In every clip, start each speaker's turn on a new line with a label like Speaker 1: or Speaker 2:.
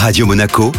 Speaker 1: Radio Monaco,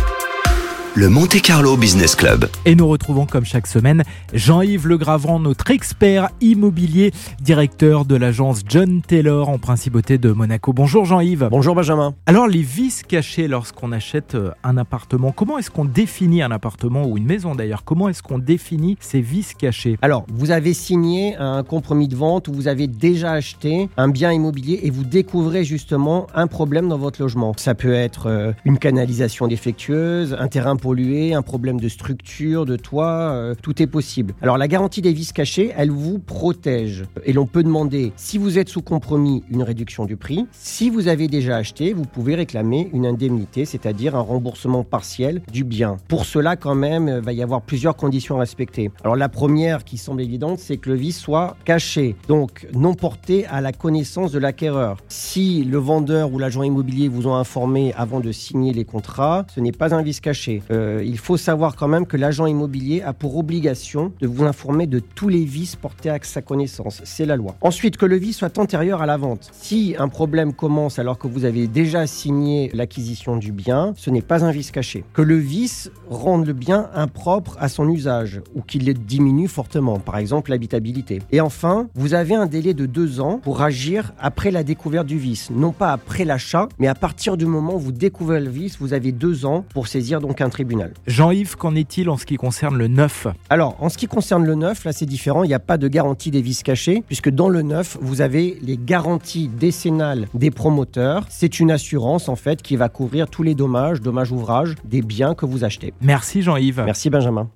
Speaker 1: le Monte Carlo Business Club.
Speaker 2: Et nous retrouvons comme chaque semaine Jean-Yves Legravant, notre expert immobilier, directeur de l'agence John Taylor en principauté de Monaco. Bonjour Jean-Yves.
Speaker 3: Bonjour Benjamin.
Speaker 2: Alors les vices cachés lorsqu'on achète euh, un appartement, comment est-ce qu'on définit un appartement ou une maison d'ailleurs? Comment est-ce qu'on définit ces vices cachés?
Speaker 3: Alors, vous avez signé un compromis de vente où vous avez déjà acheté un bien immobilier et vous découvrez justement un problème dans votre logement. Ça peut être euh, une canalisation défectueuse, un terrain un problème de structure, de toit, euh, tout est possible. Alors la garantie des vices cachés, elle vous protège. Et l'on peut demander, si vous êtes sous compromis, une réduction du prix. Si vous avez déjà acheté, vous pouvez réclamer une indemnité, c'est-à-dire un remboursement partiel du bien. Pour cela, quand même, il va y avoir plusieurs conditions à respecter. Alors la première qui semble évidente, c'est que le vice soit caché, donc non porté à la connaissance de l'acquéreur. Si le vendeur ou l'agent immobilier vous ont informé avant de signer les contrats, ce n'est pas un vice caché. Euh, il faut savoir quand même que l'agent immobilier a pour obligation de vous informer de tous les vices portés à sa connaissance. C'est la loi. Ensuite, que le vice soit antérieur à la vente. Si un problème commence alors que vous avez déjà signé l'acquisition du bien, ce n'est pas un vice caché. Que le vice rende le bien impropre à son usage ou qu'il le diminue fortement, par exemple l'habitabilité. Et enfin, vous avez un délai de deux ans pour agir après la découverte du vice. Non pas après l'achat, mais à partir du moment où vous découvrez le vice, vous avez deux ans pour saisir donc un tribunal.
Speaker 2: Jean-Yves, qu'en est-il en ce qui concerne le neuf
Speaker 3: Alors, en ce qui concerne le neuf, là c'est différent, il n'y a pas de garantie des vices cachés, puisque dans le neuf, vous avez les garanties décennales des promoteurs. C'est une assurance en fait qui va couvrir tous les dommages, dommages ouvrages des biens que vous achetez.
Speaker 2: Merci Jean-Yves.
Speaker 3: Merci Benjamin.